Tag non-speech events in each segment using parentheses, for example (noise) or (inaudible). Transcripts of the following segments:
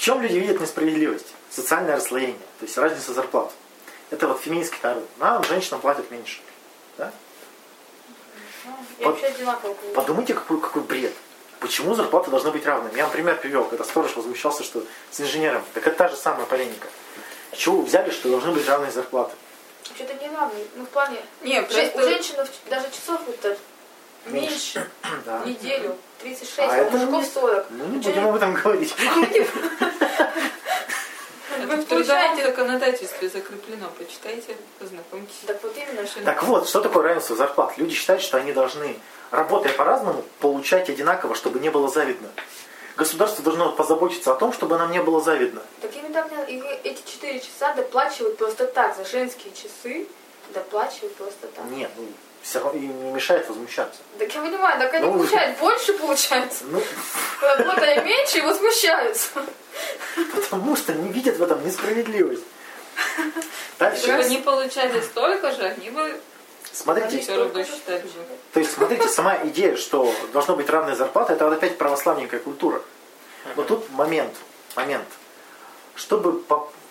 В чем люди видят несправедливость? Социальное расслоение, то есть разница зарплат. Это вот феминистский народ. Нам, женщинам платят меньше. Да? Под- вообще одинаково. Подумайте, какой, какой бред. Почему зарплаты должны быть равными? Я вам пример привел, когда сторож возмущался, что с инженером. Так это та же самая полемика. С чего вы взяли, что должны быть равные зарплаты? Вообще-то не равно. Ну, в плане... Не, Же- просто... У женщин даже часов это меньше. (coughs) Да. Неделю. 36, А а, это у мужиков не- 40. Ну, не будем об этом говорить. (laughs) Вы в трудовом законодательстве закреплено. Почитайте, познакомьтесь. Так вот именно, что... Так вот, что такое равенство зарплат? Люди считают, что они должны, работая по-разному, получать одинаково, чтобы не было завидно. Государство должно позаботиться о том, чтобы нам не было завидно. Так им недавно и эти 4 часа доплачивают просто так. За женские часы доплачивают просто так. Нет, ну, все равно им не мешает возмущаться. Так я понимаю, так они Ну, получают больше, получается. Ну, Работая меньше и возмущаются. потому что не видят в этом несправедливость. Если бы Дальше. они получали столько же, они бы Смотрите, все равно считали бы. то есть, смотрите, сама идея, что должно быть равная зарплата, это вот опять православненькая культура. Но тут момент, момент. Чтобы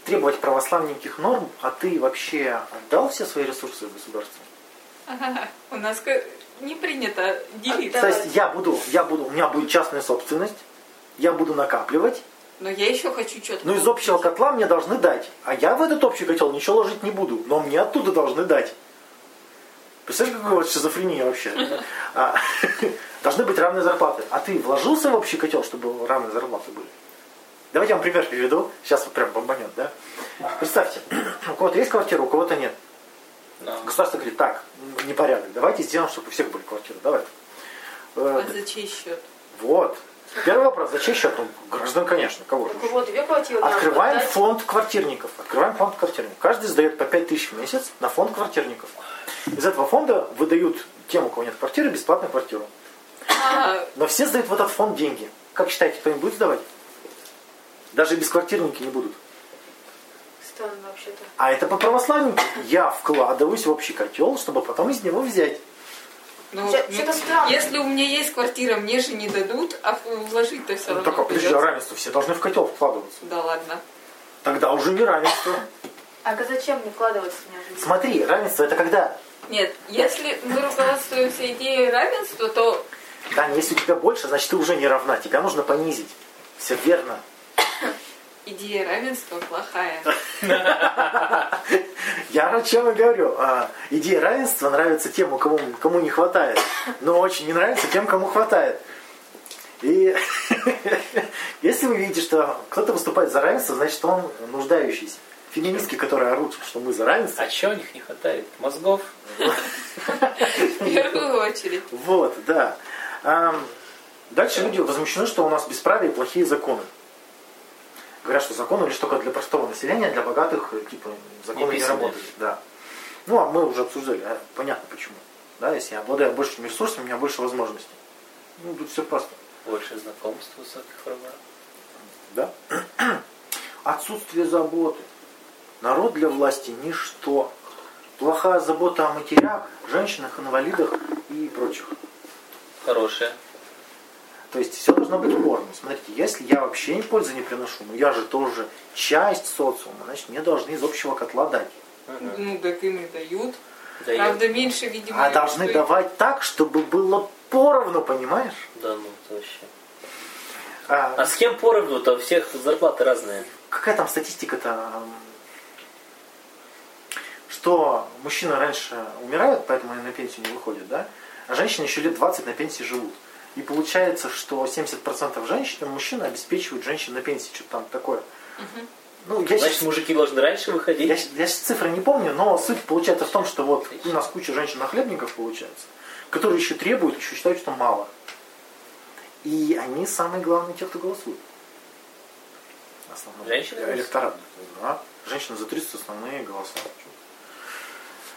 требовать православненьких норм, а ты вообще отдал все свои ресурсы государству? Ага, У нас не принято делиться. То есть я буду, я буду, у меня будет частная собственность, я буду накапливать, Но я еще хочу что-то. но из общего котла мне должны дать. А я в этот общий котел ничего ложить не буду, но мне оттуда должны дать. Представляешь, какая вот шизофрения вообще? А, (laughs) Должны быть равные зарплаты. А ты вложился в общий котел, чтобы равные зарплаты были? Давайте я вам пример приведу. Сейчас вот прям бомбанет, да? Представьте, (clears throat) у кого-то есть квартира, у кого-то нет. Да. Государство говорит, так, непорядок, давайте сделаем, чтобы у всех были квартиры. Давай. Э, А за чей счет? Вот. Первый вопрос, за чей счет? Ну, граждан, конечно, кого же? Кого две квартиры Открываем фонд квартирников. Открываем фонд квартирников. Каждый сдает по 5 тысяч в месяц на фонд квартирников. Из этого фонда выдают тем, у кого нет квартиры, бесплатную квартиру. А, Но все сдают в этот фонд деньги. Как считаете, кто-нибудь будет сдавать? Даже бесквартирники не будут. Странно вообще-то. А это по православнику. Я вкладываюсь в общий котел, чтобы потом из него взять. ну, Всё- ну, странно. если у меня есть квартира, мне же не дадут, а вложить-то все Ну, равно так, а подожди, а равенство, все должны в котел вкладываться. Да ладно. Тогда уже не равенство. А зачем мне вкладываться неожиданно? Смотри, равенство это когда? Нет, если мы руководствуемся идеей равенства, то Таня, если у тебя больше, значит ты уже не равна. Тебя нужно понизить. Все верно. Идея равенства плохая. (laughs) Я о чем и говорю. А, идея равенства нравится тем, у кого, кому не хватает. Но очень не нравится тем, кому хватает. И (laughs) если вы видите, что кто-то выступает за равенство, значит он нуждающийся. Феминистки, которые орут, что мы за равенство. А чего у них не хватает? Мозгов? В первую очередь. Вот, да. Дальше люди возмущены, что у нас бесправие и плохие законы. Говорят, что законы лишь только для простого населения, для богатых, э, типа, законы не, писанные. работают. Да. Ну, а мы уже обсуждали, а понятно почему. Да, если я обладаю большими ресурсами, у меня больше возможностей. Ну, тут все просто. Больше знакомств высоких врагов. Да? (clears throat) Отсутствие заботы. Народ для власти – ничто. Плохая забота о матерях, женщинах, инвалидах и прочих. Хорошая. То есть все должно быть поровну. Смотрите, если я вообще ни пользы не приношу, но я же тоже часть социума, значит мне должны из общего котла дать. Ну, так им и дают. Да, я- Правда, меньше, видимо. А должны что- давать так, чтобы было поровну, понимаешь? Да ну, это вообще. А, А с кем поровну-то? У всех зарплаты разные. какая там статистика-то? Что мужчины раньше умирают, поэтому они на пенсию не выходят, да? А женщины еще лет 20 на пенсии живут. И получается, что 70% женщин, мужчины обеспечивают женщин на пенсии, что-то там такое. Ну, я Значит, щас- мужики должны раньше выходить. Я, я сейчас цифры не помню, но суть получается в том, что вот у нас куча женщин-нахлебников получается, которые еще требуют, еще считают, что мало. И они самые главные те, кто голосует. Основной. Женщины? Электорат. Да. Женщины за 30 основные голоса.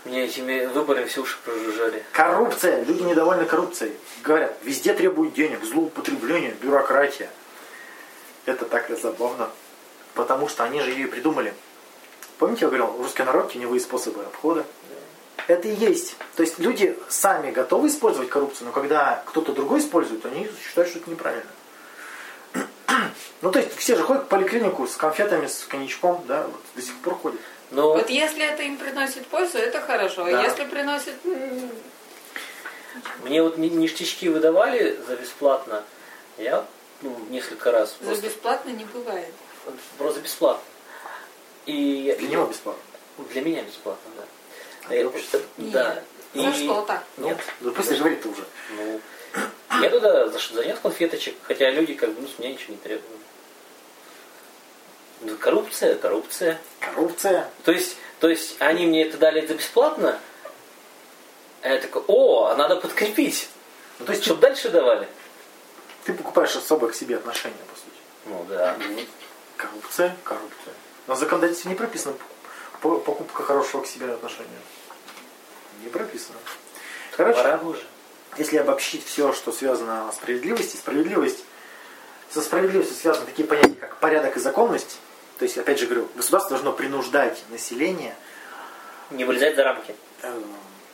Мне этими выборами все уши прожужжали. Коррупция. Люди недовольны коррупцией. Говорят, везде требуют денег, злоупотребление, бюрократия. Это так забавно. Потому что они же ее придумали. Помните, я говорил, русский народ теневые способы обхода? Это и есть. То есть люди сами готовы использовать коррупцию, но когда кто-то другой использует, они считают, что это неправильно. (clears throat) Ну, то есть все же ходят в поликлинику с конфетами, с коньячком, да, вот до сих пор ходят. Но Вот если это им приносит пользу, это хорошо. Да. А если приносит... мне вот ни- ништячки выдавали за бесплатно. Я ну, несколько раз За просто, бесплатно не бывает. просто бесплатно. И я- Для него бесплатно. Ну, Для меня бесплатно, да. А для Э, общества? Да. За И- что-то. Нет. Ну, пусть говорит-то уже. Ну, я туда заш- занес конфеточек, хотя люди как бы ну, с меня ничего не требовали. Ну, коррупция, коррупция. Коррупция. То есть, то есть они мне это дали за бесплатно, а я такой, о, а надо подкрепить, Ну, то есть чтобы дальше давали. ты покупаешь особое к себе отношение, по сути. Ну да. Коррупция, коррупция. Но в законодательстве не прописано по- покупка хорошего к себе отношения. Не прописано. Короче, Пора уже. если обобщить все, что связано с справедливостью, справедливость, со справедливостью связаны такие понятия, как порядок и законность. То есть, опять же говорю, государство должно принуждать население Не вылезать за рамки. э,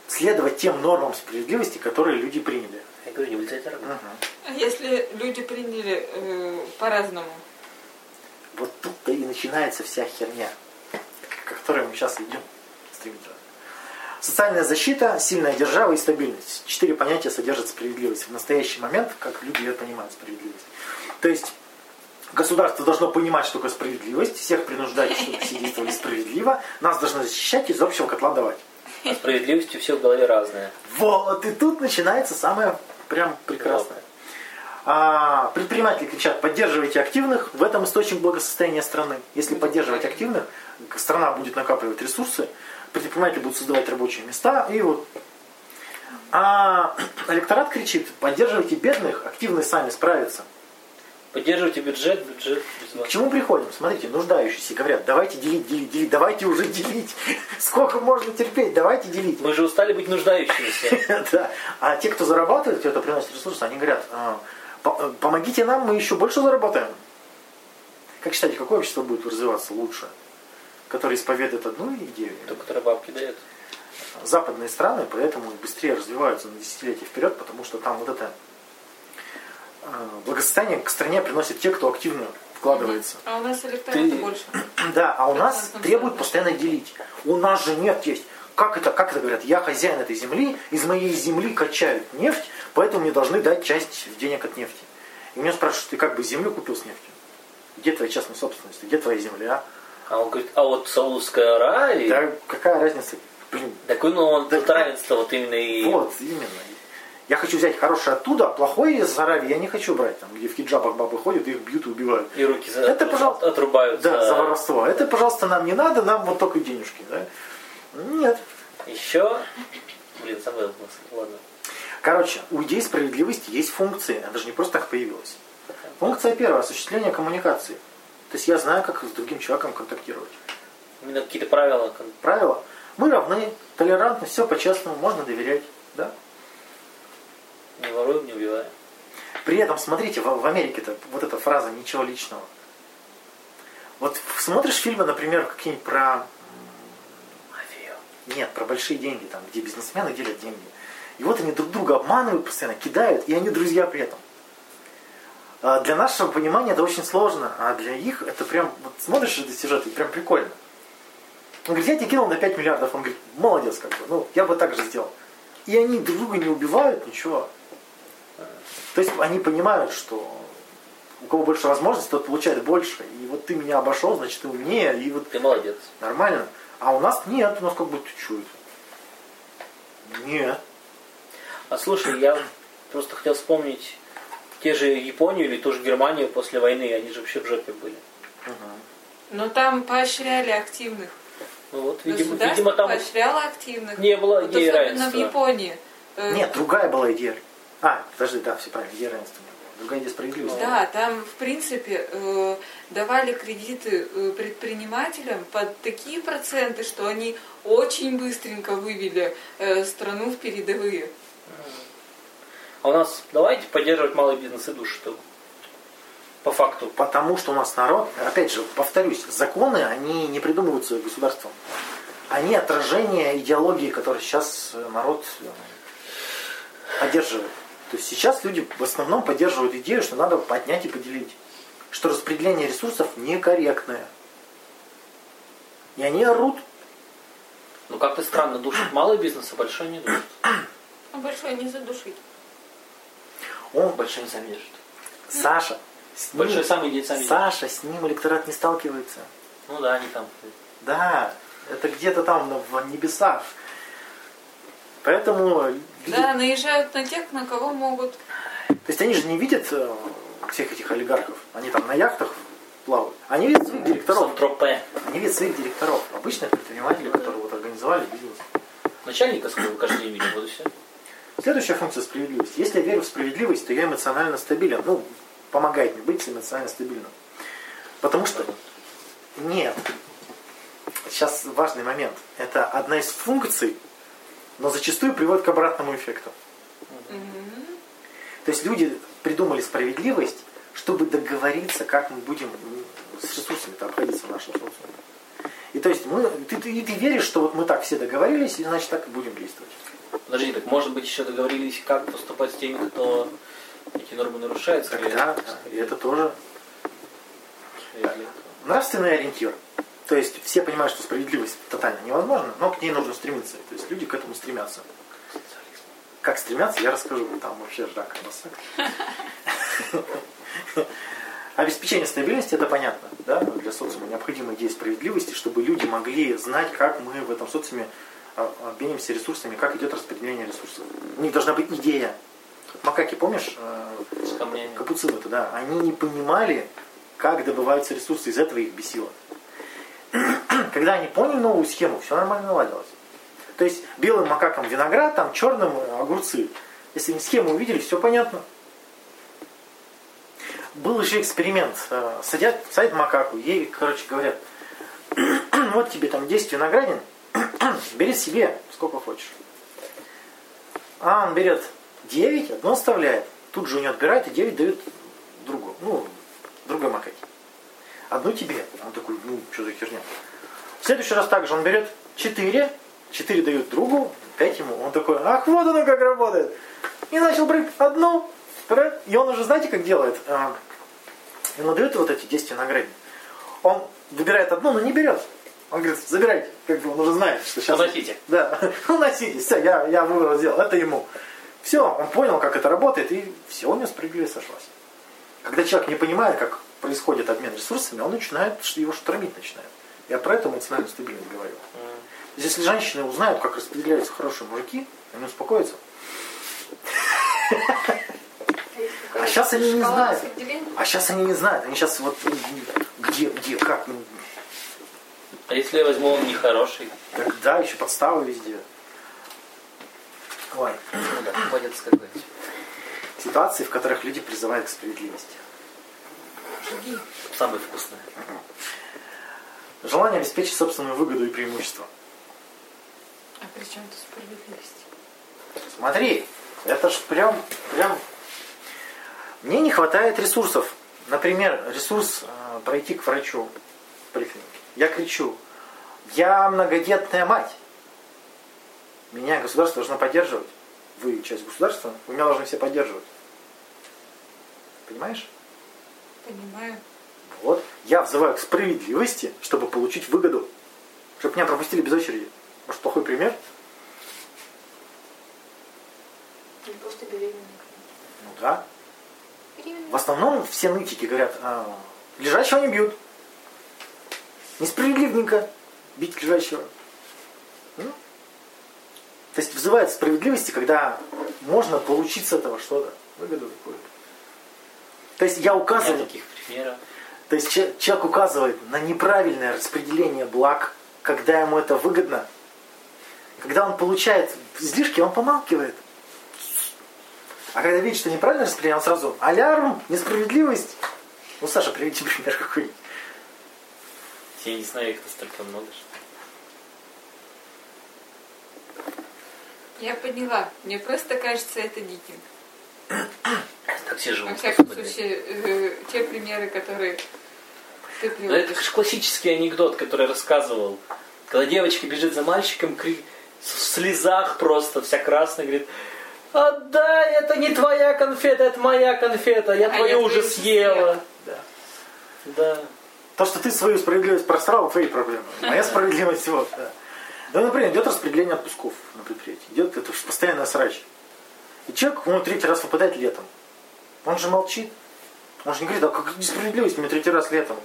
следовать тем нормам справедливости, которые люди приняли. Я говорю, не вылезать за рамки. А если люди приняли э, по-разному? Вот тут-то и начинается вся херня, к которой мы сейчас идем стремительно. Социальная защита, сильная держава и стабильность. Четыре понятия содержат справедливость. В настоящий момент, как люди ее понимают, справедливость. То есть государство должно понимать, что такое справедливость, всех принуждать, чтобы все действовали справедливо, нас должно защищать из общего котла давать. А справедливость у всех в голове разная. Вот, и тут начинается самое прям прекрасное. А, предприниматели кричат, поддерживайте активных, в этом источник благосостояния страны. Если поддерживать активных, страна будет накапливать ресурсы, предприниматели будут создавать рабочие места, и вот. А (clears throat) электорат кричит, поддерживайте бедных, активные сами справятся. Поддерживайте бюджет, бюджет без К вас. чему приходим? Смотрите, нуждающиеся говорят, давайте делить, делить, делить, давайте уже делить. (laughs) Сколько можно терпеть, давайте делить. Мы же устали быть нуждающимися. (laughs) Да. А те, кто зарабатывает, кто приносит ресурсы, они говорят, «А, э, помогите нам, мы еще больше заработаем. Как считаете, какое общество будет развиваться лучше? Которое исповедует одну идею? То, которое бабки дает. Западные страны поэтому быстрее развиваются на десятилетия вперед, потому что там вот это благосостояние к стране приносит те, кто активно вкладывается. А у нас электората Ты- больше. (clears throat) Да, а у нас требуют постоянно делить. У нас же нет есть. Как это, как это говорят? Я хозяин этой земли, из моей земли качают нефть, поэтому мне должны дать часть денег от нефти. И меня спрашивают, ты как бы землю купил с нефтью? Где твоя частная собственность? Где твоя земля? А он говорит, а вот Саудовская Аравия, Да какая разница? Блин, такой, ну, он Да. тут равенство вот именно и... вот, именно. Я хочу взять хорошее оттуда, а плохое из Аравии я не хочу брать, там, где в хиджабах бабы ходят, их бьют и убивают. И руки за... Это, пожалуйста. отрубают. Да, за- воровство. Это, пожалуйста, нам не надо, нам вот только денежки. Да? Нет. Еще... Блин, забыл. Ладно. Короче, у идей справедливости есть функции. Она даже не просто так появилась. Функция первая – осуществление коммуникации. То есть я знаю, как с другим человеком контактировать. Именно какие-то правила. Правило – мы равны, толерантны, все по-честному, можно доверять. Да? Не воруем, не убиваем. При этом, смотрите, в, в Америке-то вот эта фраза «ничего личного». Вот смотришь фильмы, например, какие-нибудь про Мафию. Нет, про большие деньги, там, где бизнесмены делят деньги. И вот они друг друга обманывают постоянно, кидают, и они друзья при этом. А Для нашего понимания это очень сложно, а для их это прям, вот смотришь этот сюжет, и прям прикольно. Он говорит, я тебе кинул на 5 миллиардов. Он говорит, молодец, как бы, ну, я бы так же сделал. И они друг друга не убивают, ничего. То есть они понимают, что у кого больше возможностей, тот получает больше. И вот ты меня обошел, значит, ты умнее, и вот Ты молодец. Нормально. А у нас нет, у нас как чё это? Нет. А слушай, я просто хотел вспомнить те же Японию или ту же Германию после войны, они же вообще в жопе были. Но там поощряли активных. Ну вот, видимо, видимо там поощряло активных. не было Вот идеи особенно в равенства. Японии. Э, Нет, другая была идея. А, подожди, да, все правильно, не было. Другая идея справедливости. Да, там, в принципе, э, давали кредиты э, предпринимателям под такие проценты, что они очень быстренько вывели э, страну в передовые. А у нас давайте поддерживать малый бизнес и душу, что по факту. Потому что у нас народ, опять же, повторюсь, законы, они не придумываются государством. Они отражение идеологии, которую сейчас народ поддерживает. То есть сейчас люди в основном поддерживают идею, что надо поднять и поделить. что распределение ресурсов некорректное. И они орут. Ну как-то странно, душит малый бизнес, а большой не душит. А большой не задушить. Он, Большой не сами держит. Саша, с ним, Большой сам идет, сам идет. Саша, с ним электорат не сталкивается. Ну да, они там. Да, это где-то там на- в небесах. Поэтому Да, наезжают на тех, на кого могут. То есть они же не видят э, всех этих олигархов. Они там на яхтах плавают. Они видят своих директоров. Сан-Тропе. Они видят своих директоров. Обычных предпринимателей, которые вот организовали бизнес. Начальника своего каждый день видим, вот и все. Следующая функция справедливости. Если я верю в справедливость, то я эмоционально стабилен. Ну, помогает мне быть эмоционально стабильным. Потому что нет. Сейчас важный момент. Это одна из функций, но зачастую приводит к обратному эффекту. То есть люди придумали справедливость, чтобы договориться, как мы будем с ресурсами обходиться в нашем социуме. И то есть мы, ты, ты, и ты веришь, что вот мы так все договорились, и значит так и будем действовать. Подожди, так может быть еще договорились, как поступать с теми, кто эти нормы нарушает? скорее? Тогда и это тоже Или нравственный ориентир. То есть все понимают, что справедливость тотально невозможна, но к ней нужно стремиться. То есть люди к этому стремятся. Как стремятся, я расскажу. Там вообще жак масак. Обеспечение стабильности это понятно. Да? Для социума необходима идея справедливости, чтобы люди могли знать, как мы в этом социуме а, обмениваемся ресурсами, как идет распределение ресурсов. У них должна быть идея. Макаки, помнишь, э, капуцины-то, да, они не понимали, как добываются ресурсы, из этого их бесило. (clears throat) Когда они поняли новую схему, все нормально наладилось. То есть белым макакам виноград, там черным огурцы. Если они схему увидели, все понятно. Был еще эксперимент. Э, Садят, садят макаку, ей, короче, говорят, (clears throat) вот тебе там 10 виноградин, (clears throat) бери себе сколько хочешь. А он берет 9, одно оставляет. Тут же у него отбирает и 9 дает другу. Ну, другой макаке. Одну тебе. Он такой, ну, что за херня. В следующий раз также он берет 4, 4 дают другу, 5 ему. Он такой, ах, вот оно как работает. И начал брать одну, вторую. И он уже, знаете, как делает? А, Ему дают вот эти 10 виноградин. Он выбирает одну, но не берет. Он говорит, забирайте. Как бы он уже знает, что сейчас... Уносите. Да, (laughs) уносите. Все, я, я выбор сделал. Это ему. Все, он понял, как это работает, и все, у него справедливость сошлась. Когда человек не понимает, как происходит обмен ресурсами, он начинает, его штормить начинает. Я про это эмоциональную стабильность говорю. Есть, Если женщины узнают, как распределяются хорошие мужики, они успокоятся. А сейчас они не знают. А сейчас они не знают. Они сейчас вот м, где, где, как. ну, А если я возьму он нехороший? Так, да, еще подставы везде. Ой. Ну да, хватит сказать. Ситуации, в которых люди призывают к справедливости. Самое вкусное. Желание обеспечить собственную выгоду и преимущество. А при чем тут справедливость? Смотри, это ж прям, прям... Мне не хватает ресурсов. Например, ресурс э, пройти к врачу в поликлинике. Я кричу, я многодетная мать. Меня государство должно поддерживать. Вы часть государства, вы меня должны все поддерживать. Понимаешь? Понимаю. Вот. Я взываю к справедливости, чтобы получить выгоду. Чтобы меня пропустили без очереди. Может, плохой пример? Или просто беременная. Ну да. Беременная. В основном все нытики говорят, а, лежачего не бьют. Несправедливненько бить лежачего. Ну. То есть взывают справедливости, когда можно получить с этого что-то. Выгоду какую-то. То есть я указываю, таких примеров. То есть че- человек указывает на неправильное распределение благ, когда ему это выгодно. Когда он получает излишки, он помалкивает. А когда видит, что неправильное распределение, он сразу алярм, несправедливость. Ну, Саша, приведите пример какой-нибудь. Я не знаю, их настолько много, что... Я поняла. Мне просто кажется это диким. Так все Во живут. всяком господи. случае, э, те примеры, которые ты Ну, это же классический анекдот, который я рассказывал. Когда девочка бежит за мальчиком, кри- в слезах просто, вся красная, говорит, отдай, это не твоя конфета, это моя конфета, я А твою я уже съела. съела. Да. Да. То, что ты свою справедливость просрал, твои проблемы. Моя справедливость вот, да. Например, идет распределение отпусков на предприятии. Идет это ж постоянная срач. И человек, он третий раз выпадает летом. Он же молчит. Он же не говорит, а как несправедливость, мне третий раз летом.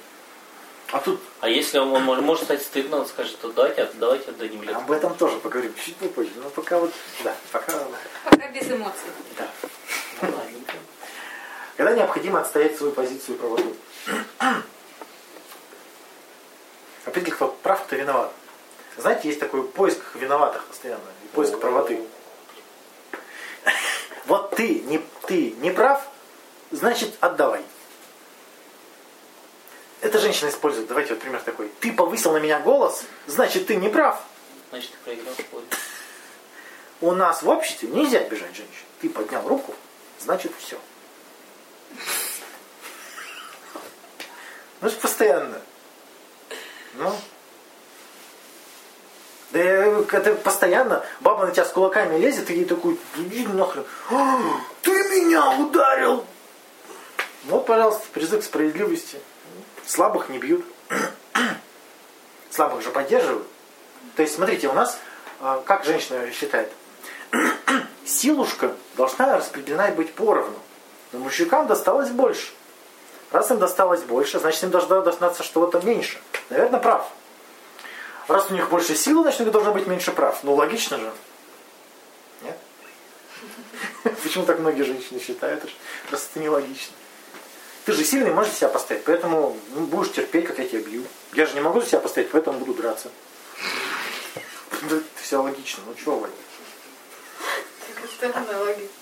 А тут А если он, он может, может стать стыдно, он скажет, то давайте, давайте отдадим лет. об этом тоже поговорим чуть попозже. Но пока вот, да, пока, Пока без эмоций. да. Ну, ладненько. Когда необходимо отстоять свою позицию и правоту. Определить, кто прав, кто виноват. Знаете, есть такой поиск виноватых постоянно, и поиск правоты. Вот ты не, ты не прав, значит отдавай. Это женщина использует. Давайте вот пример такой. Ты повысил на меня голос, значит ты не прав. Значит, ты проиграл спор. У нас в обществе нельзя обижать женщин. Ты поднял руку, значит все. Ну, постоянно. Ну. Да это постоянно. Баба на тебя с кулаками лезет, и ей такой, иди нахрен. «А, Ты меня ударил! Вот, пожалуйста, призыв к справедливости. Слабых не бьют. Слабых же поддерживают. То есть, смотрите, у нас, а, как женщина считает, силушка должна распределена быть поровну. Но мужикам досталось больше. Раз им досталось больше, значит им должно достаться что-то меньше. Наверное, прав. Раз у них больше силы, значит у них должно быть меньше прав. Ну, логично же. Нет? (laughs) Почему так многие женщины считают? Раз это нелогично. Ты же сильный, можешь себя поставить, поэтому ну, будешь терпеть, как я тебя бью. Я же не могу себя поставить, поэтому буду драться. Все логично. Ну чего вы? Такая странная логика.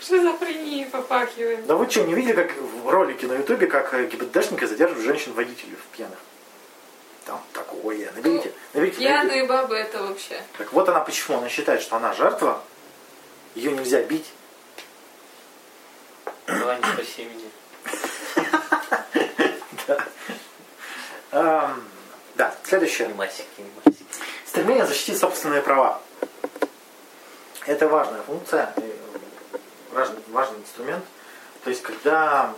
Шизофренией попахивает. Да вы что, не видели, как в ролике на ютубе, как э, ГИБДДшники задерживают женщин-водителей в пьяных? Там такое. Наберите, наберите. наберите. Пьяные бабы это вообще. Так вот она почему. Она считает, что она жертва. Ее нельзя бить. Меня. (laughs) Ам, да, следующее. Стремление защитить собственные права. Это важная функция, и важный, важный инструмент. То есть, когда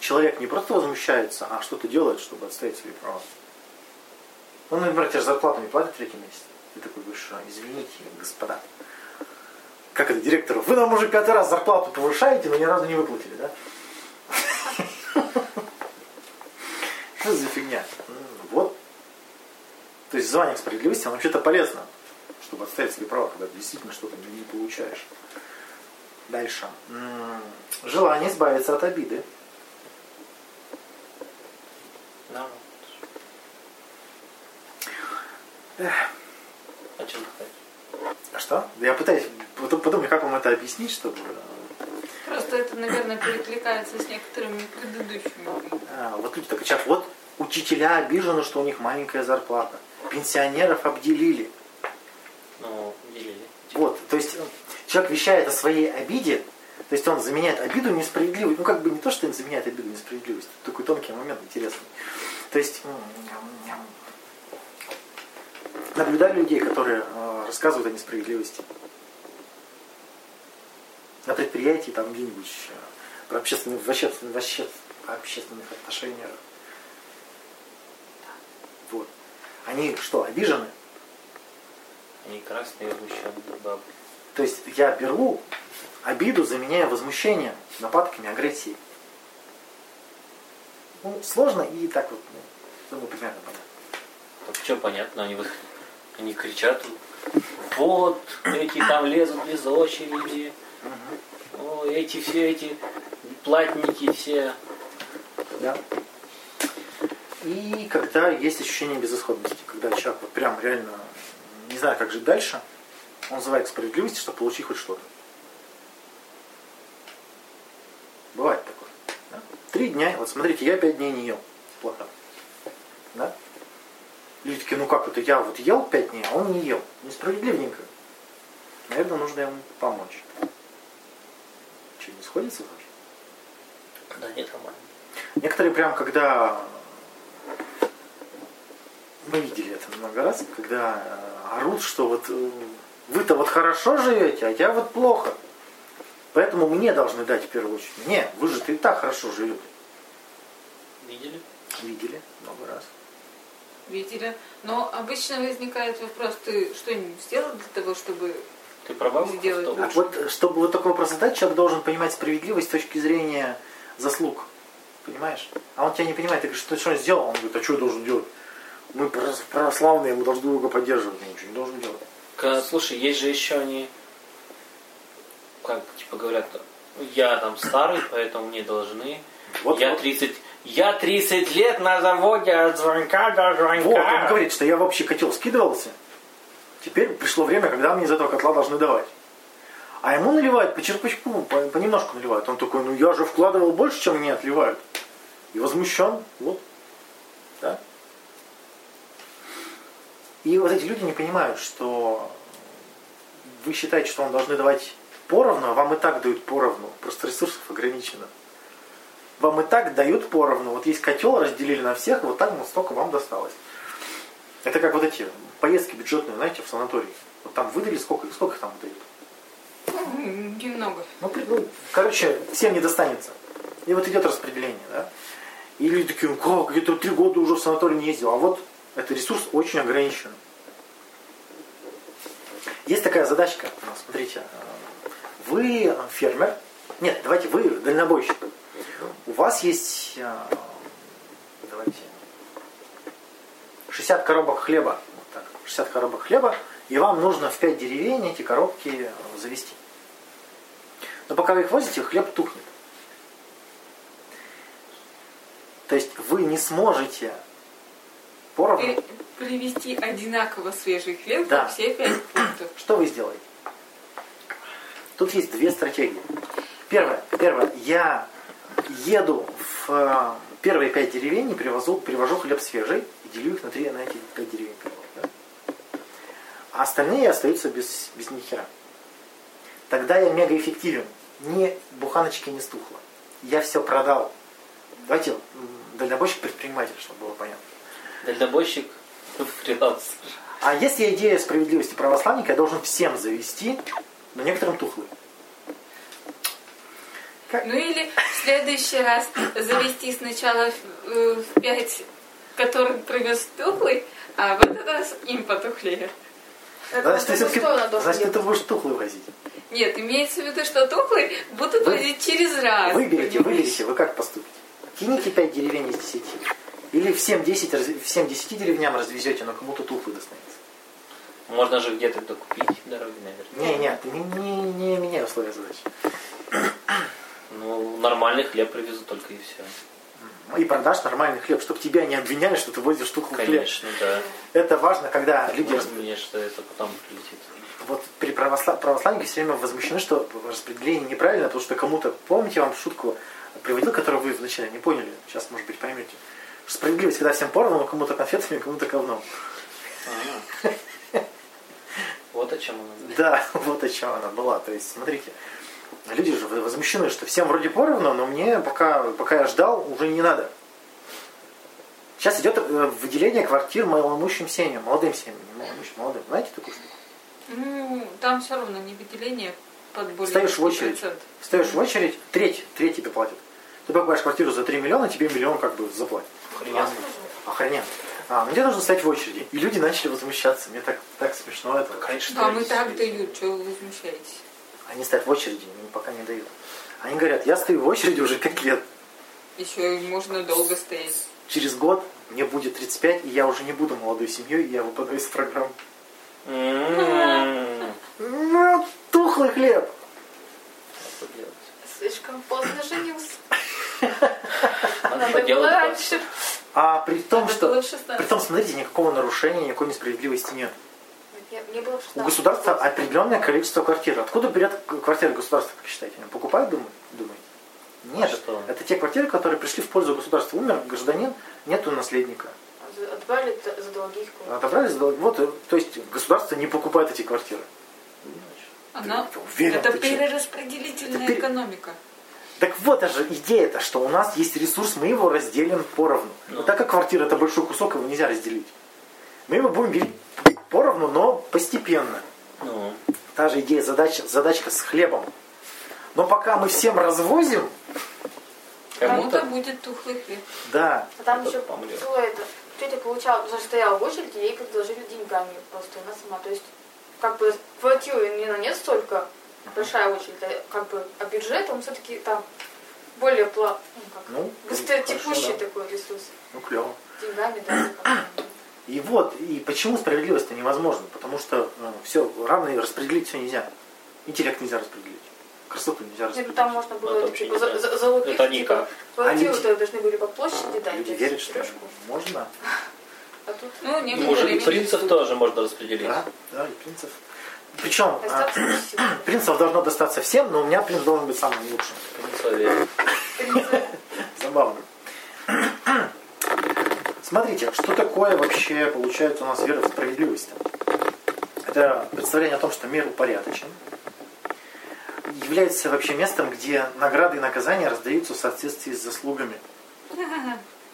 человек не просто возмущается, а что-то делает, чтобы отстоять свои права. Он, например, тебе же зарплату не платит третий месяц. Ты такой говоришь, «А, извините, господа. Как это директору? Вы нам уже пятый раз зарплату повышаете, но ни разу не выплатили, да? Что за фигня? Вот то есть звание справедливости, оно вообще-то полезно, чтобы отстоять свои права, когда действительно что-то не, получаешь. Дальше. М, Желание избавиться от обиды. Да. А а что? Да я пытаюсь потом подумать, как вам это объяснить, чтобы... Просто это, наверное, перекликается с некоторыми предыдущими. а, вот люди так кричат, вот учителя обижены, что у них маленькая зарплата. Пенсионеров обделили. Ну, делили. Вот, то есть человек вещает о своей обиде, то есть он заменяет обиду несправедливой. Ну, как бы не то, что он заменяет обиду несправедливость. Такой тонкий момент интересный. То есть м, наблюдали людей, которые э, рассказывают о несправедливости. На предприятии, там где-нибудь, про общественные, в общественных, в обще- общественных отношениях. Вот. Они что, обижены? Они красные, возмущенные бабы. То есть я беру обиду, заменяю возмущением, нападками, агрессией. Ну, сложно и так вот, ну, чтобы примерно понятно. Так что понятно, они, они кричат, вот, эти там лезут без очереди, о, эти все эти платники все. Да. И когда есть ощущение безысходности, когда человек вот прям реально не знает, как жить дальше, он называет к справедливости, чтобы получить хоть что-то. Бывает такое. да? Три дня, вот смотрите, я пять дней не ел. Плохо. Да? Люди такие, ну как это, я вот ел пять дней, а он не ел. Несправедливненько. Наверное, нужно ему помочь. Что, не сходится вообще? Да, нет, нормально. Некоторые прям, когда мы видели это много раз, когда э, орут, что вот э, вы-то вот хорошо живете, а я вот плохо. Поэтому мне должны дать в первую очередь. Не, вы же и так хорошо живете. Видели? Видели много раз. Видели? Но обычно возникает вопрос, ты что-нибудь сделал для того, чтобы... Ты права? Сделать Что? А вот, чтобы вот такой вопрос задать, человек должен понимать справедливость с точки зрения заслуг. Понимаешь? А он тебя не понимает. Ты говоришь, что ты что сделал? Он говорит, а что я должен делать? Мы правос- православные, мы должны друг друга поддерживать. Я ничего не должен делать. Ка- Слушай, есть же еще они, как типа говорят, я там старый, поэтому мне должны. Вот, я вот. 30, я 30 лет на заводе от звонка до звонка. Вот, он говорит, что я в общий котел скидывался. Теперь пришло время, когда мне из этого котла должны давать. А ему наливают по черпачку, по- понемножку наливают. Он такой, ну я же вкладывал больше, чем мне отливают. И возмущен. Вот. Да? И вот эти люди не понимают, что вы считаете, что вам должны давать поровну, а вам и так дают поровну. Просто ресурсов ограничено. Вам и так дают поровну. Вот есть котел, разделили на всех, вот так вот столько вам досталось. Это как вот эти поездки бюджетные, знаете, в санаторий. Вот там выдали сколько, сколько их там выдают? Немного. Ну, ну, короче, всем не достанется. И вот идет распределение, да? И люди такие, «Ну как, я три года уже в санаторий не ездил. А вот это ресурс очень ограничен. Есть такая задачка, у нас, смотрите, э, вы фермер, нет, давайте вы дальнобойщик. У вас есть, э, давайте, 60 коробок хлеба, 60 коробок хлеба, и вам нужно в 5 деревень эти коробки завести. Но пока вы их возите, хлеб тухнет. То есть вы не сможете поровну. При- Привезти одинаково свежий хлеб Да. все пять пунктов. (clears throat) Что вы сделаете? Тут есть две стратегии. Первое. Первое. Я еду в э, первые пять деревень и привозу, привожу хлеб свежий и делю их на, три, на эти пять деревень. А остальные остаются без, без ни хера. Тогда я мега эффективен. Ни буханочки не стухло. Я все продал. Давайте м, дальнобойщик предприниматель, чтобы было понятно. Дальнобойщик (laughs) фриланс. А если идея справедливости православника, я должен всем завести, но некоторым тухлый. Ну или в следующий раз завести сначала э, в пять, который привез тухлый, а в этот раз им потухлее. Это Значит, ты все-таки значит, ты будешь тухлый возить. Нет, имеется в виду, что тухлый будут Вы- возить через раз. Выберите, понимаешь? выберите, вы как поступите? Кинете 5 деревень из 10. Или всем 10, раз- всем 10 деревням развезете, но кому-то тухлый достанется. Можно же где-то докупить дороги, наверное. Не, нет, ты не, не, не меняй условия задачи. Ну, нормальный хлеб привезу только и все. И продашь нормальный хлеб, чтобы тебя не обвиняли, что ты возишь хлеб. Конечно, да. Это важно, когда люди... рас- Мне что это потом прилетит. Вот при правосла... православнике все время возмущены, что распределение неправильно, потому что кому-то... Помните, я вам шутку приводил, которую вы вначале не поняли? Сейчас, может быть, поймете. Справедливость, когда всем поровну, но кому-то конфетами, кому-то говном. Вот о чем она. Да, (laughs) вот о чем она была. То есть, смотрите, люди же возмущены, что всем вроде поровну, но мне пока, пока я ждал, уже не надо. Сейчас идет э, выделение квартир малоимущим семьям, молодым семьям, не малоимущим, молодым. Знаете такую штуку? Ну, там все равно не выделение под более Встаешь в очередь. Встаешь в очередь, треть, треть тебе платят. Ты покупаешь квартиру за 3 миллиона, тебе миллион как бы заплатят. Охрененно. Охрененно. А, но тебе нужно стоять в очереди. И люди начали возмущаться. Мне так, так смешно это. Конечно, и есть. так дают, что вы возмущаетесь? Они стоят в очереди, им пока не дают. Они говорят, я стою в очереди уже 5 лет. Еще можно долго стоять. Через год мне будет 35, и я уже не буду молодой семьей, и я выпадаю из программы. М-м-м. Ну, тухлый хлеб. Что делать? Слишком поздно женился. Надо было раньше. А при том, что... было в 16. При том, смотрите, никакого нарушения, никакой несправедливости нет. Мне было в 16. У государства определенное количество квартир. Откуда берет квартиры государства, как считаете? Покупают, думаете? Нет, А что? это те квартиры, которые пришли в пользу государства. Умер гражданин, нету наследника. Отбрали т- за долги. Отобрали, сдали. вот, э, то есть государство не покупает эти квартиры. Она... Ты уверен, это ты перераспределительная Это пере- экономика. Так вот же идея-то, что у нас есть ресурс, мы его разделим поровну. Но Ну. так как квартира это большой кусок, его нельзя разделить. Мы его будем делить поровну, но постепенно. Ну, Та же идея, задача, задачка с хлебом. Но пока мы всем развозим, Кому-то будет тухлый хлеб. Да. А там еще помрет. это. Тетя получала, потому что стояла в очереди, ей предложили деньгами просто, она сама. То есть, как бы хватило не на нет столько, большая очередь, а как бы, а бюджет, он все-таки там более пла... ну, как, Ну, быстротекущий хорошо, да. такой ресурс. Ну, клево. Деньгами, да. (clears throat) И вот, и почему справедливость-то невозможно? Потому что все, равно распределить все нельзя. Интеллект нельзя распределить. Красоту нельзя Нет, распределить. ну там можно было это типа, не за, за, залупить, Это типа, квартиру-то люди- должны были по площади дать. Люди верят, что трешку. можно. А тут Ну, некоторые может, и принцев тоже можно распределить. Да, да, и принцев. Причем сил. (clears throat) принцев должно достаться всем, но у меня принц должен быть самым лучшим. Принцове. Забавно. (clears throat) Смотрите, что такое вообще получается у нас вера в справедливость? Это представление о том, что мир упорядочен, является вообще местом, где награды и наказания раздаются в соответствии с заслугами.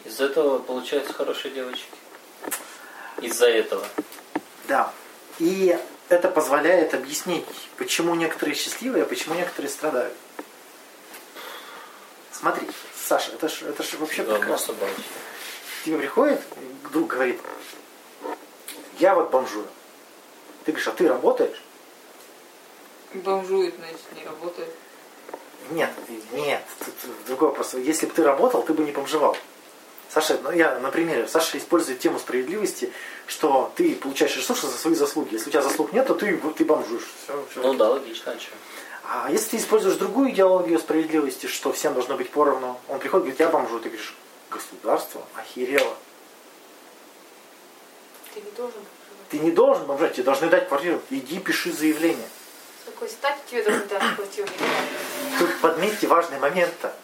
Из этого получаются хорошие девочки. Из-за этого. Да. И это позволяет объяснить, почему некоторые счастливые, а почему некоторые страдают. Смотри, Саша, это ж, это ж вообще Говно прекрасно. Тебе приходит, друг говорит, я вот бомжую. Ты говоришь, а ты работаешь? Бомжует, значит, не работает. Нет, нет, тут другой вопрос. Если бы ты работал, ты бы не бомжевал. Саша, ну я на примере, Саша использует тему справедливости, что ты получаешь ресурсы за свои заслуги. Если у тебя заслуг нет, то ты, ты бомжуешь. Все, все. Ну да, логично, а что? А если ты используешь другую идеологию справедливости, что всем должно быть поровну, он приходит и говорит, я бомжу, ты говоришь, государство охерело. Ты не должен бомжевать. Ты не должен бомжать, тебе должны дать квартиру. Иди, пиши заявление. С какой стати тебе должны дать квартиру? Тут подметьте важный момент-то.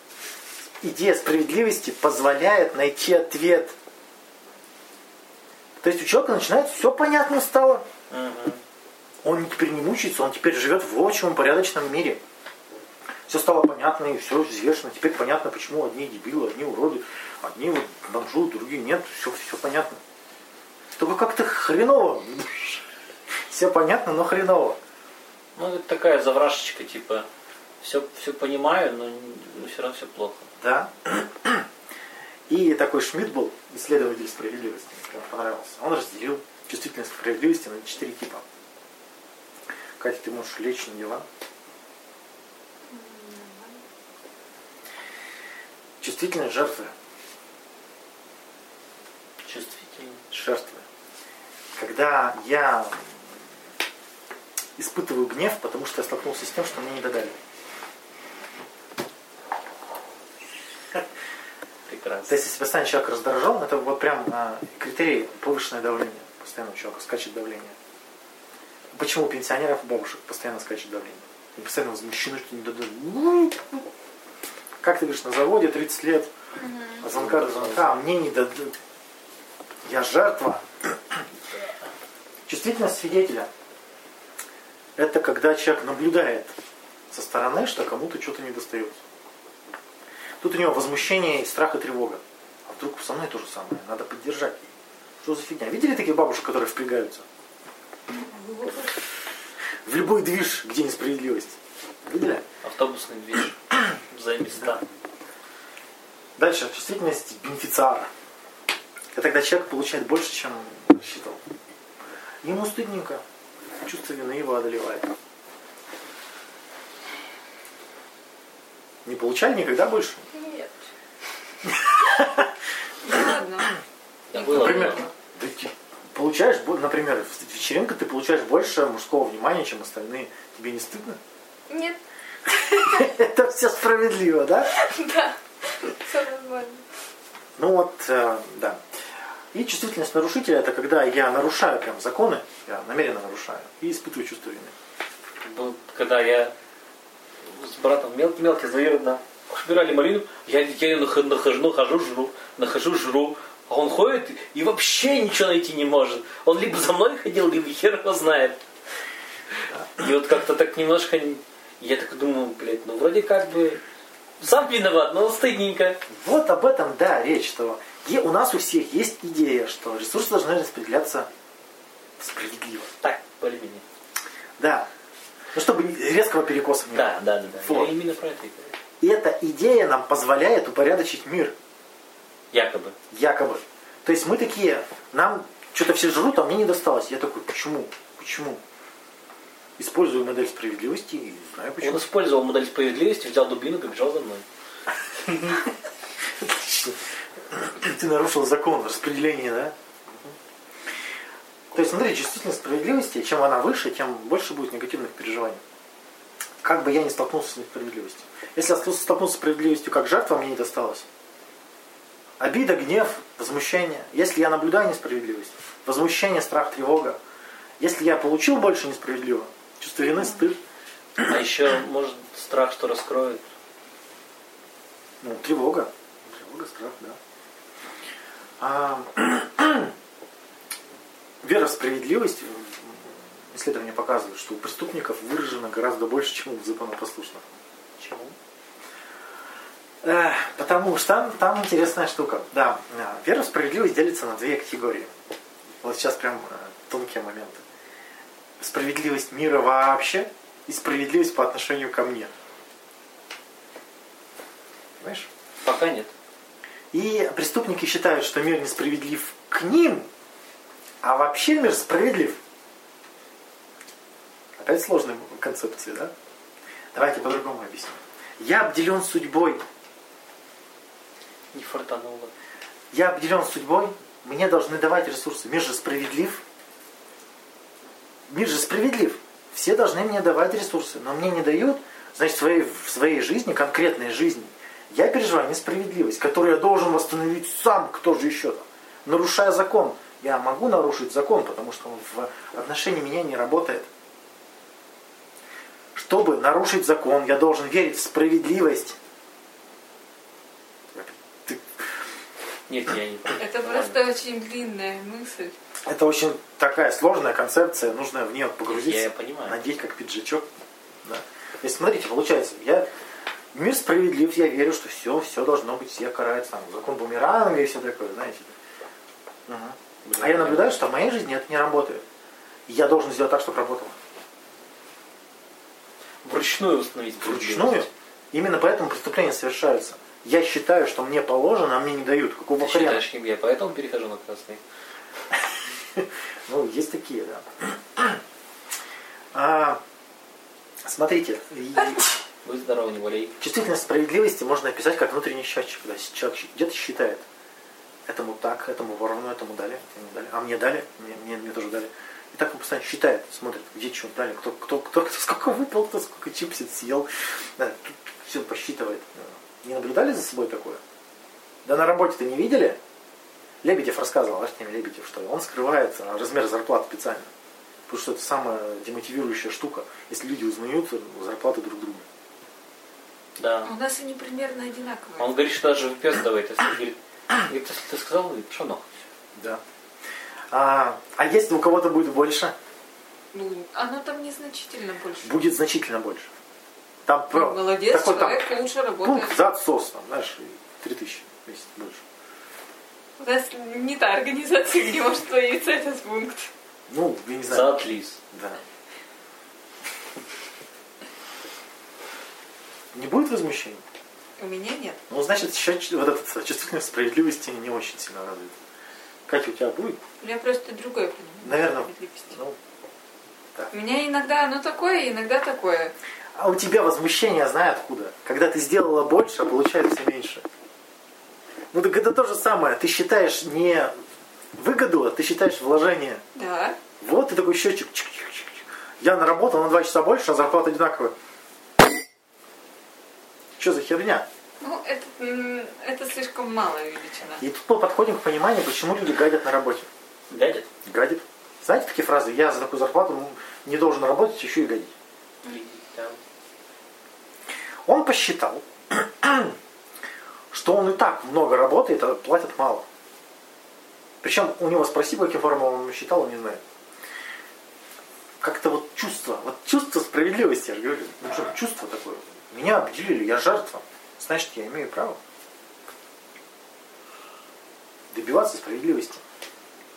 Идея справедливости позволяет найти ответ. То есть у человека начинает все понятно стало. Мгм. Он теперь не мучается, он теперь живет в общем порядочном мире. Все стало понятно и все взвешено. Теперь понятно, почему одни дебилы, одни уроды, одни вот бомжуют, другие нет. Все, все понятно. Только как-то хреново. (laughs) Все понятно, но хреново. Ну, это такая заврашечка, типа, все, все понимаю, но, все равно все плохо. Да. (clears throat) И такой Шмидт был, исследователь справедливости, мне понравился. Он разделил чувствительность справедливости на четыре типа. Катя, ты можешь лечь на диван. Чувствительность жертвы. Чувствительно. Жертвы. Когда я испытываю гнев, потому что я столкнулся с тем, что мне не додали. Прекрасно. То есть, если постоянно человек раздражен, это вот прям а, критерий повышенное давление. Постоянно у человека скачет давление. Почему у пенсионеров и бабушек постоянно скачет давление? Они постоянно возмущены, что не дадут. Как ты говоришь, на заводе 30 лет, от звонка до звонка, а мне не дадут. Я жертва. Чувствительность свидетеля. Это когда человек наблюдает со стороны, что кому-то что-то не достается. Тут у него возмущение, и страх и тревога. А вдруг со мной то же самое, надо поддержать. Что за фигня? Видели таких бабушек, которые впрягаются? В любой движ, где несправедливость. Видели? Автобусный движ за места. Дальше, чувствительность бенефициара. Это когда человек получает больше, чем рассчитывал. Ему стыдненько. Чувство вины его одолевает. Не получали никогда больше? Нет. (laughs) Ну Например, получаешь, например, в вечеринка ты получаешь больше мужского внимания, чем остальные. Тебе не стыдно? Нет. Это все справедливо, да? Да. Все нормально. Ну вот, э, да. И чувствительность нарушителя это когда я нарушаю прям законы, я намеренно нарушаю и испытываю чувство вины. Был, когда я с братом мелкий-мелкий заирно убирали малину, я, я нахожу, нахожу, жру, нахожу, жру. А он ходит и вообще ничего найти не может. Он либо за мной ходил, либо хер его знает. И вот как-то так немножко... Я так думаю, блядь, ну вроде как бы сам виноват, но стыдненько. Вот об этом, да, речь, что е- у нас у всех есть идея, что ресурсы должны распределяться справедливо. Так, более-менее. Да. Ну, чтобы резкого перекоса не Да, было. да, да, да. Вот. Я именно про это и эта идея нам позволяет упорядочить мир. Якобы. Якобы. То есть мы такие, нам что-то все жрут, а мне не досталось. Я такой, почему? Почему? Использую модель справедливости и знаю Он почему. использовал модель справедливости, взял дубину, побежал за мной. Ты нарушил закон распределения, да? То есть, смотри, чувствительность справедливости, чем она выше, тем больше будет негативных переживаний. Как бы я ни столкнулся с несправедливостью. Если я столкнулся с справедливостью как жертва, мне не досталось. Обида, гнев, возмущение. Если я наблюдаю несправедливость, возмущение, страх, тревога. Если я получил больше несправедливо, чувство вины, стыд, А еще, может, страх, что раскроют. Ну, тревога. Тревога, страх, да. А, (clears throat) вера в справедливость, м, исследования показывают, что у преступников выражено гораздо больше, чем у законопослушных. Почему? Э, потому что там, там интересная штука. Да, э, вера в справедливость делится на две категории. Вот сейчас прям э, тонкие моменты. Справедливость мира вообще и справедливость по отношению ко мне. Понимаешь? Пока нет. И преступники считают, что мир несправедлив к ним, а вообще мир справедлив. Опять сложная концепция, да? Давайте по-другому объясню. Я обделен судьбой. Не фартануло. Я обделен судьбой. Мне должны давать ресурсы. Мир же справедлив. Мир же справедлив. Все должны мне давать ресурсы. Но мне не дают, значит, в своей, в своей жизни, конкретной жизни, я переживаю несправедливость, которую я должен восстановить сам, кто же еще там. Нарушая закон. Я могу нарушить закон, потому что он в отношении меня не работает. Чтобы нарушить закон, я должен верить в справедливость. Нет, я не Это просто очень длинная мысль. Это очень такая сложная концепция, нужно в нее погрузиться, Я понимаю. надеть как пиджачок. Да. То есть, смотрите, получается, я мир справедлив, я верю, что все, все должно быть, все карается, там, закон бумеранга и все такое, знаете. Мгм. А я наблюдаю, что в моей жизни это не работает. Я должен сделать так, чтобы работало. Вручную установить. Вручную. Именно поэтому преступления совершаются. Я считаю, что мне положено, а мне не дают. Какого Ты хрена? считаешь, я поэтому перехожу на красный? (laughs) Ну, есть такие, да. А, смотрите, (laughs) Будь здоров, не болей. чувствительность справедливости можно описать как внутренний счетчик. Когда человек где-то считает, этому так, этому воровну, этому дали, этому дали, а мне дали, мне, мне, мне тоже дали. И так он постоянно считает, смотрит, где что дали, кто, кто, кто, кто сколько выпил, кто сколько чипсит съел. Да, все посчитывает. Не наблюдали за собой такое? Да на работе-то не видели? Лебедев рассказывал, Артемий Лебедев, что он скрывает размер зарплат специально. Потому что это самая демотивирующая штука, если люди узнают зарплаты друг друга. Да. У нас они примерно одинаковые. Он говорит, что даже выпездывает. Если, говорит, говорит, если ты сказал, нахуй. Да. А, а если у кого-то будет больше, Ну, оно там незначительно больше. будет значительно больше. Там Ну, про- молодец, такой там человек лучше работает. пункт за отсос, там, знаешь, и 3000 в месяц больше. У нас не та организация, где может появиться этот пункт. Ну, я не знаю. отлиз. Да. Не будет возмущения? У меня нет. Ну, значит, вот эта чувствительность (laughs) справедливости не очень сильно развита. Катя, у тебя будет? У меня просто другое понимание. Наверное. Ну, У меня иногда оно такое, иногда такое. а у тебя возмущение, знаю откуда. Когда ты сделала больше, а получается меньше. Ну так это то же самое. Ты считаешь не выгоду, а ты считаешь вложение. Да. Вот ты такой счетчик. чик-чик-чик. Я наработал на 2 часа больше, а зарплата одинаковая. Что за херня? Ну, это, это слишком малая величина. И тут мы подходим к пониманию, почему люди гадят на работе. Гадит? Гадит. Знаете такие фразы? Я за такую зарплату не должен работать, еще и гадить. Да. Он посчитал, (clears throat) что он и так много работает, а платят мало. Причем у него спроси, по каким формулам он считал, он не знает. Как-то вот чувство, вот чувство справедливости, я же говорю, ну что, чувство такое. Меня обделили, я жертва. Значит, я имею право добиваться справедливости.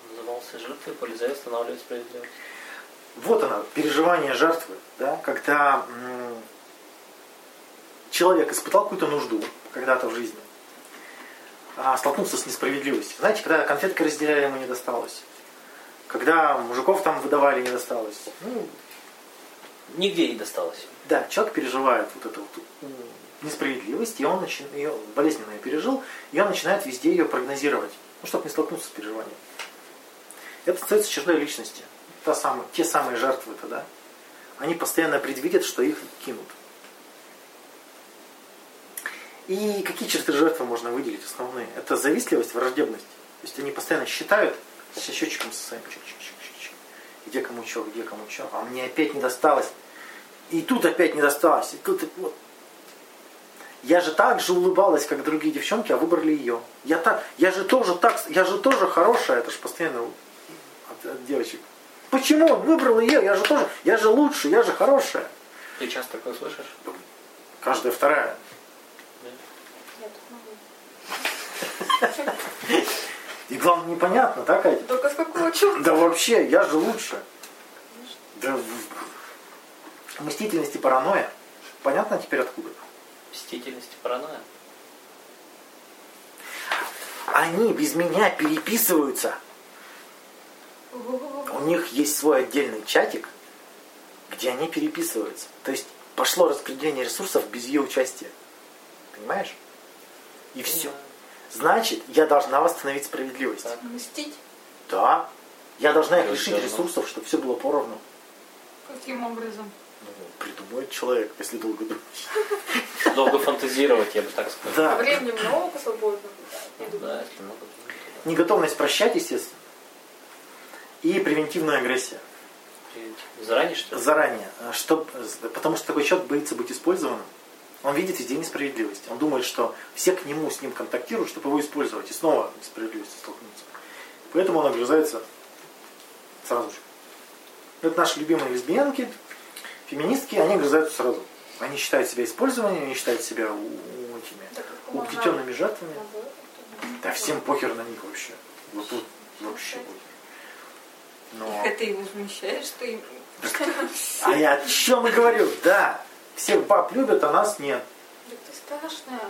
Назывался жертвой, полезай устанавливать справедливость. Вот она, переживание жертвы, да, когда м, человек испытал какую-то нужду когда-то в жизни, столкнулся с несправедливостью. Знаете, когда конфетки разделяли, ему не досталось. Когда мужиков там выдавали, не досталось. Ну, Нигде не досталось. да, человек переживает вот эту вот несправедливость, и он начи- ее болезненно ее пережил, и он начинает везде ее прогнозировать, ну, чтобы не столкнуться с переживанием. Это остается чертой личности. Та самая, те самые жертвы тогда. Они постоянно предвидят, что их кинут. И какие черты жертвы можно выделить основные? Это завистливость, враждебность. То есть они постоянно считают со счетчиком со своим чик, чик, чик, чик, чик. где кому что, где кому что, а мне опять не досталось. И тут опять не досталось, и тут и вот. Я же так же улыбалась, как другие девчонки, а выбрали ее. Я так, я же тоже так, я же тоже хорошая, это же постоянно от, от девочек. Почему он выбрал ее? Я же тоже, я же лучше, я же хорошая. Ты часто такое слышишь? Каждая вторая. Я тут могу. И главное, непонятно, так, Катя? Только с какого черта? Да вообще, я же лучше. Да мстительность и паранойя. Понятно теперь откуда? Мстительность и паранойя. Они без меня переписываются. У них есть свой отдельный чатик, где они переписываются. То есть пошло распределение ресурсов без ее участия. Понимаешь? И все. Значит, я должна восстановить справедливость. Так. Мстить? Да. Я должна их лишить ресурсов, чтобы все было поровну. Каким образом? Ну, придумает человек, если долго думать. Долго фантазировать, я бы так сказал. Да. времени много свободно. Ну. Да, если много Неготовность прощать, естественно. И превентивная агрессия. Заранее что ли? Заранее. Чтоб, потому что такой человек боится быть использованным. Он видит везде несправедливость. Он думает, что все к нему с ним контактируют, чтобы его использовать. И снова несправедливостью столкнуться. Поэтому он огрызается сразу же. Это наши любимые лесбиянки, феминистки, они огрызаются сразу. Они считают себя использованием, они считают себя этими угнетенными жертвами. Да всем похер на них вообще. Вот тут вообще похер. Но... Это и возмущает, что им... А я о чем и говорю? Да, всех баб любят, а нас нет. Да ты страшная.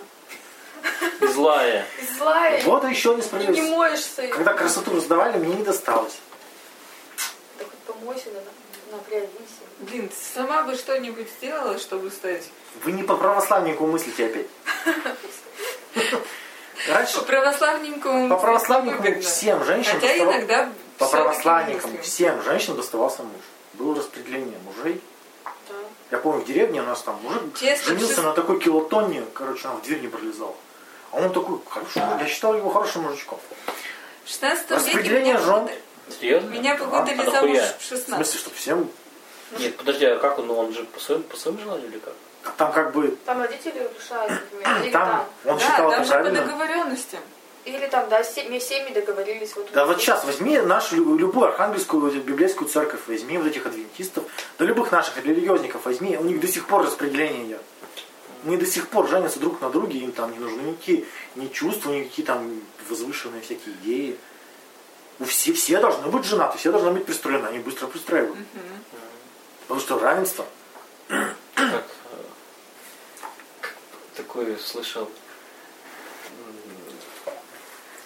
И злая. (laughs) И злая. Вот и еще И не несправедливость. моешься. Когда красоту раздавали, мне не досталось. Да хоть помойся, да, на- напрягись. Блин, ты сама бы что-нибудь сделала, чтобы стать... Вы не по православнику мыслите опять. Раньше По православненькому... по православникам выгодно. всем женщинам Хотя доставал- иногда... по православникам всем женщинам доставался муж. Было распределение мужей. Я помню, в деревне у нас там мужик Честно, женился честно. на такой килотонне, короче, он в дверь не пролезал. А он такой, хороший, муж. я считал его хорошим мужичком. В 16 веке Распределение меня жен. Серьезно? Меня выгнали А замуж в В 16. смысле, чтобы всем... Нет, подожди, а как он? Ну, он же по своему, по своему желанию или как? Там как бы... Там родители решают, например. Или Там там. он да, считал там это же по правильно. договоренностям. Или там, да, семьи, семьи договорились. Вот, Да вот сейчас возьми нашу лю- любую архангельскую библейскую церковь, возьми вот этих адвентистов, да любых наших религиозников возьми, у них до сих пор распределение идет. Они до сих пор женятся друг на друге, им там не нужны никакие ни чувства, никакие там возвышенные всякие идеи. У все, все должны быть женаты, все должны быть пристроены, они быстро пристраивают. Потому что равенство. Как э, такое слышал.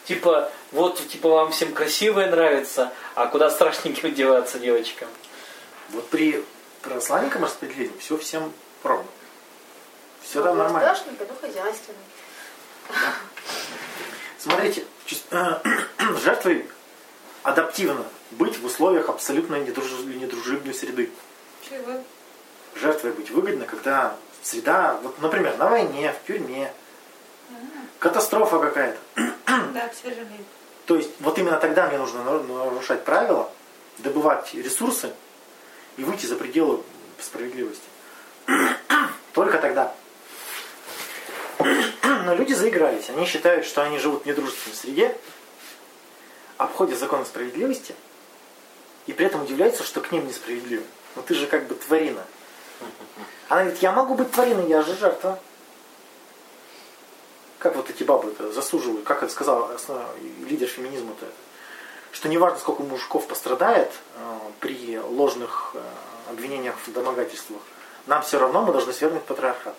Типа, вот, типа, вам всем красивое нравится, а куда страшненьким деваться девочкам? Вот при православникам распределении все всем ровно. Все там нормально. Страшненько, но хозяйственно. Смотрите, (clears throat) жертвой адаптивно быть в условиях абсолютно недружелюбной среды. Чего? Жертвой быть выгодно, когда среда, вот, например, на войне, в тюрьме, катастрофа какая-то. Да. То есть вот именно тогда мне нужно нар- нарушать правила, добывать ресурсы и выйти за пределы справедливости. (coughs) Только тогда. (coughs) Но люди заигрались. Они считают, что они живут в недружественной среде, обходят законы справедливости, и при этом удивляются, что к ним несправедливо. Но ты же как бы тварина. Она говорит, я могу быть твариной, я же жертва. Как вот эти бабы это засуживают, как это сказал лидер феминизма-то, что неважно, сколько мужиков пострадает э, при ложных э, обвинениях в домогательствах, нам все равно мы должны свергнуть патриархат.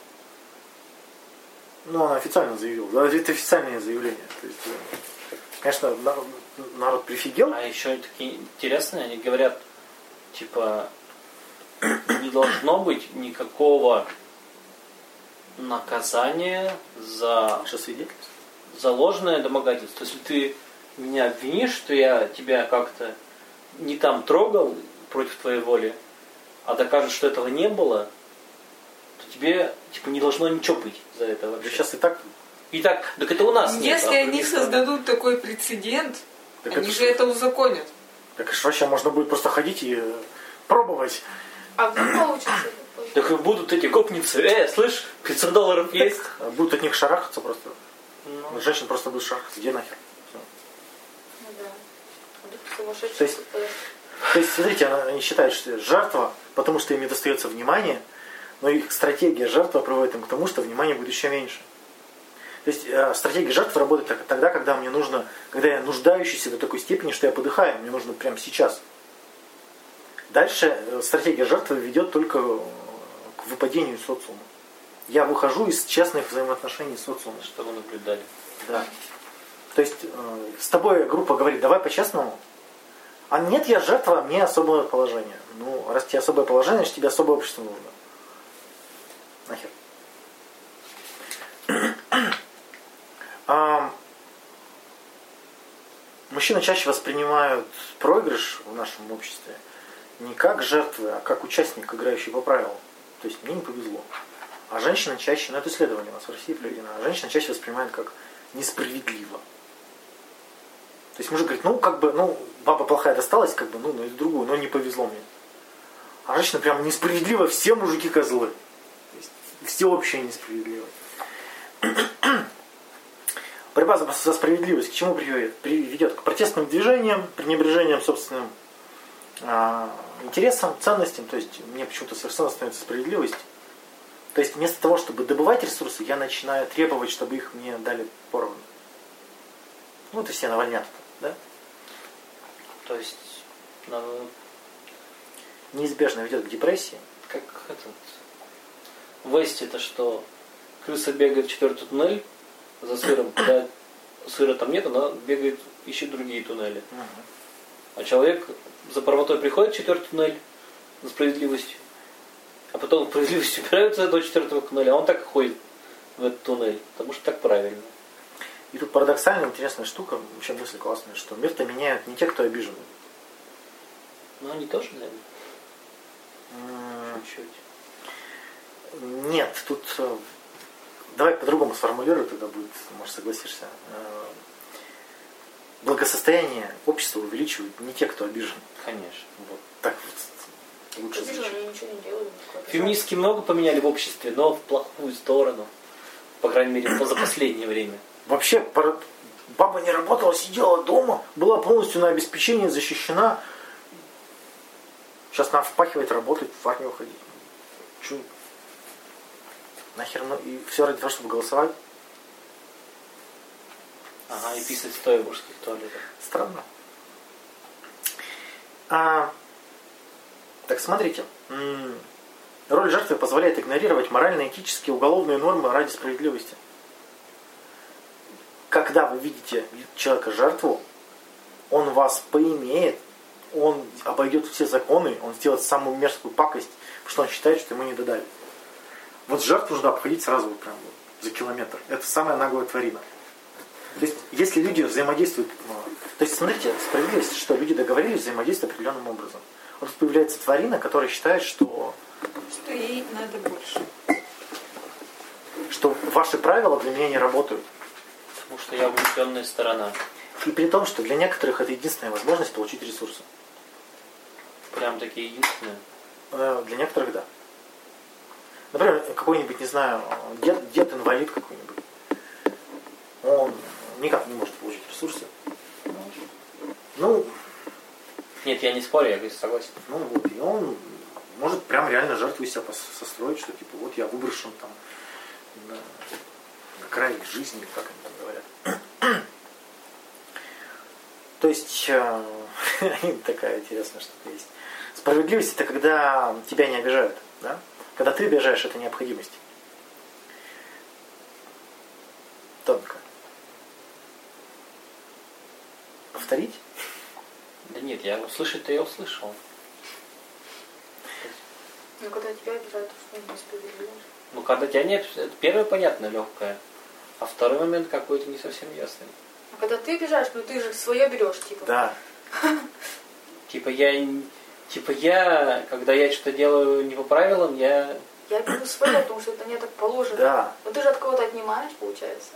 Ну, она официально заявила. Это официальное заявление. То есть, э, конечно, на- народ прифигел. А еще такие интересные, они говорят, типа, не должно быть никакого наказания за, Наше свидетельство. за ложное домогательство. Если ты меня обвинишь, что я тебя как-то не там трогал против твоей воли, а докажешь, что этого не было, то тебе типа не должно ничего быть за это Да вообще. сейчас и так. И так, так это у нас нет. Если а они создадут такой прецедент, Так они это же это узаконят. Так ж вообще можно будет просто ходить и пробовать. А вдруг получится? Так и будут эти гопницы, э, слышь, 500 долларов есть? А Будут от них шарахаться просто. Ну, Женщин просто будут шарахаться. Где нахер? Ну да. То есть- кто-то- То есть, смотрите, она- они считают, что жертва, потому что им не достается внимания, но их стратегия жертвы приводит им к тому, что внимания будет еще меньше. То есть э, стратегия жертвы работает так- тогда, когда мне нужно, когда я нуждающийся до такой степени, что я подыхаю, мне нужно прямо сейчас. Дальше э, стратегия жертвы ведет только э, к выпадению социума. Я выхожу из честных взаимоотношений с социумом. что вы наблюдали. Да. То есть э, с тобой группа говорит, давай по-честному. А нет, я жертва, мне особое положение. Ну, раз тебе особое положение, значит тебе особое общество нужно. Нахер. А, мужчины чаще воспринимают проигрыш в нашем обществе не как жертвы, а как участник, играющий по правилам. То есть мне не повезло. А женщина чаще, ну это исследование у нас в России проведено, а женщина чаще воспринимает как несправедливо. То есть мужик говорит, ну как бы, ну баба плохая досталась, как бы, ну, ну и другую, но не повезло мне. А женщина прям несправедливо, все мужики козлы. То есть всеобщая несправедливость. Борьба за, за справедливость к чему приведет? Приведет к протестным движениям, пренебрежением собственным интересам, ценностям. То есть мне почему-то совершенно становится справедливость. То есть вместо того, чтобы добывать ресурсы, я начинаю требовать, чтобы их мне дали поровну. Ну, это все навальнят, да? То есть, надо, Неизбежно ведет к депрессии. как этот... В Весте это что? Крыса бегает в четвертый туннель за сыром, (coughs) когда сыра там нет, она бегает, ищет другие туннели. А человек за правотой приходит четвертый туннель, за справедливостью, а потом справедливость убираются до четвертого туннеля, а он так и ходит в этот туннель, потому что так правильно. И тут парадоксальная интересная штука, вообще мысль классная, что мир-то меняют не те, кто обижен. Ну, они тоже, наверное, чуть-чуть. Нет, тут э, давай по-другому сформулирую, тогда будет, может, согласишься. Благосостояние общества увеличивают не те, кто обижен. Конечно. Вот так вот лучше Вижу, звучит. они ничего не делают. никакой Феминистки много поменяли в обществе, но в плохую сторону. По крайней мере, за последнее время. Вообще, баба не работала, сидела дома, была полностью на обеспечении защищена. Сейчас нам впахивать, работать, в армию ходить. Чё? Нахер, ну и все ради того, чтобы голосовать? Ага, и писать стоя в мужских туалетах. Странно. А, так смотрите. Роль жертвы позволяет игнорировать морально-этические уголовные нормы ради справедливости. Когда вы видите человека жертву, он вас поимеет, он обойдет все законы, он сделает самую мерзкую пакость, потому что он считает, что ему не додали. Вот жертву нужно обходить сразу вот прям за километр. Это самая наглая тварина. То есть, если люди взаимодействуют, ну, то есть, смотрите, справедливость, что люди договорились взаимодействовать определенным образом. Вот тут появляется тварина, которая считает, что, Что ей надо больше. что ваши правила для меня не работают. Потому что я угнетенная сторона. И при том, что для некоторых это единственная возможность получить ресурсы. Прям такие единственные. Э, Для некоторых да. Например, какой-нибудь, не знаю, дед, дед инвалид какой-нибудь. Он никак не может получить ресурсы. Ну, Нет, я не спорю, я согласен. Ну вот, и он может прям реально жертву из себя состроить, что типа вот я выброшен там на, на край жизни, как они там говорят. (coughs) То есть э, (laughs) такая интересная штука есть. Справедливость это когда тебя не обижают, да? Когда ты обижаешь, это необходимость. Повторить? Да нет, я услышать-то я услышал. Ну, когда тебя обижают, то что несправедливо. Ну, когда тебя нет, это первое понятно, легкое. А второй момент какой-то не совсем ясный. А когда ты обижаешь, ну ты же свое берешь, типа. Да. (laughs) Типа я, типа я, когда я что-то делаю не по правилам, я Я беру свое, потому что это мне так положено. Да. Но ты же от кого-то отнимаешь, получается.